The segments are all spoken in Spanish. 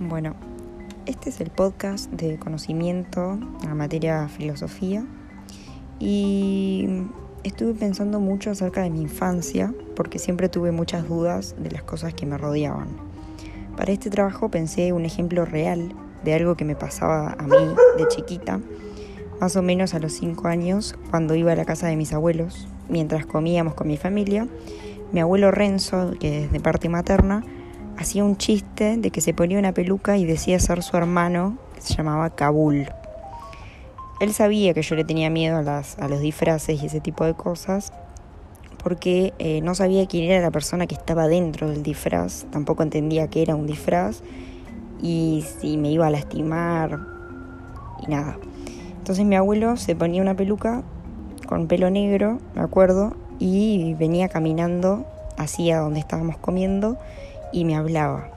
Bueno, este es el podcast de conocimiento en la materia filosofía y estuve pensando mucho acerca de mi infancia porque siempre tuve muchas dudas de las cosas que me rodeaban. Para este trabajo pensé un ejemplo real de algo que me pasaba a mí de chiquita, más o menos a los 5 años, cuando iba a la casa de mis abuelos, mientras comíamos con mi familia. Mi abuelo Renzo, que es de parte materna, hacía un chiste de que se ponía una peluca y decía ser su hermano, que se llamaba Kabul. Él sabía que yo le tenía miedo a, las, a los disfraces y ese tipo de cosas, porque eh, no sabía quién era la persona que estaba dentro del disfraz, tampoco entendía que era un disfraz y si me iba a lastimar y nada. Entonces mi abuelo se ponía una peluca con pelo negro, me acuerdo, y venía caminando hacia donde estábamos comiendo y me hablaba.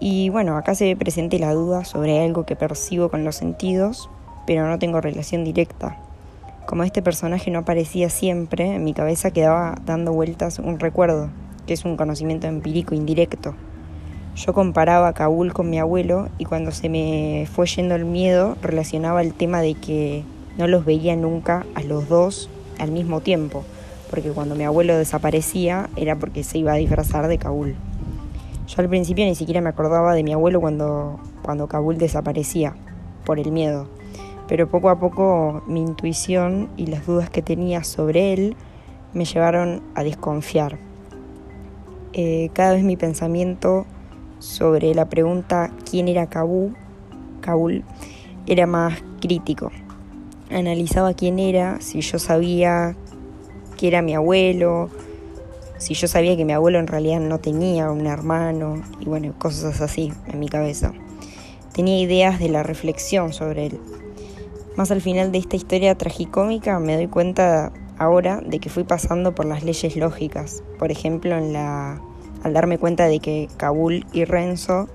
Y bueno, acá se ve presente la duda sobre algo que percibo con los sentidos, pero no tengo relación directa. Como este personaje no aparecía siempre, en mi cabeza quedaba dando vueltas un recuerdo, que es un conocimiento empírico indirecto. Yo comparaba a Kabul con mi abuelo y cuando se me fue yendo el miedo relacionaba el tema de que no los veía nunca a los dos al mismo tiempo porque cuando mi abuelo desaparecía era porque se iba a disfrazar de Kabul. Yo al principio ni siquiera me acordaba de mi abuelo cuando, cuando Kabul desaparecía, por el miedo. Pero poco a poco mi intuición y las dudas que tenía sobre él me llevaron a desconfiar. Eh, cada vez mi pensamiento sobre la pregunta quién era Kabul, Kabul era más crítico. Analizaba quién era, si yo sabía que era mi abuelo, si yo sabía que mi abuelo en realidad no tenía un hermano y bueno, cosas así en mi cabeza. Tenía ideas de la reflexión sobre él. Más al final de esta historia tragicómica me doy cuenta ahora de que fui pasando por las leyes lógicas. Por ejemplo, en la, al darme cuenta de que Kabul y Renzo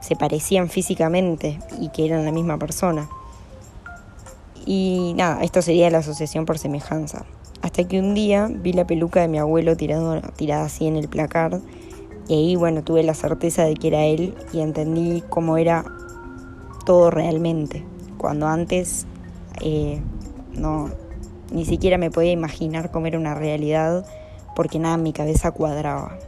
se parecían físicamente y que eran la misma persona. Y nada, esto sería la asociación por semejanza. Hasta que un día vi la peluca de mi abuelo tirada así en el placar y ahí bueno tuve la certeza de que era él y entendí cómo era todo realmente. Cuando antes eh, no ni siquiera me podía imaginar cómo era una realidad porque nada en mi cabeza cuadraba.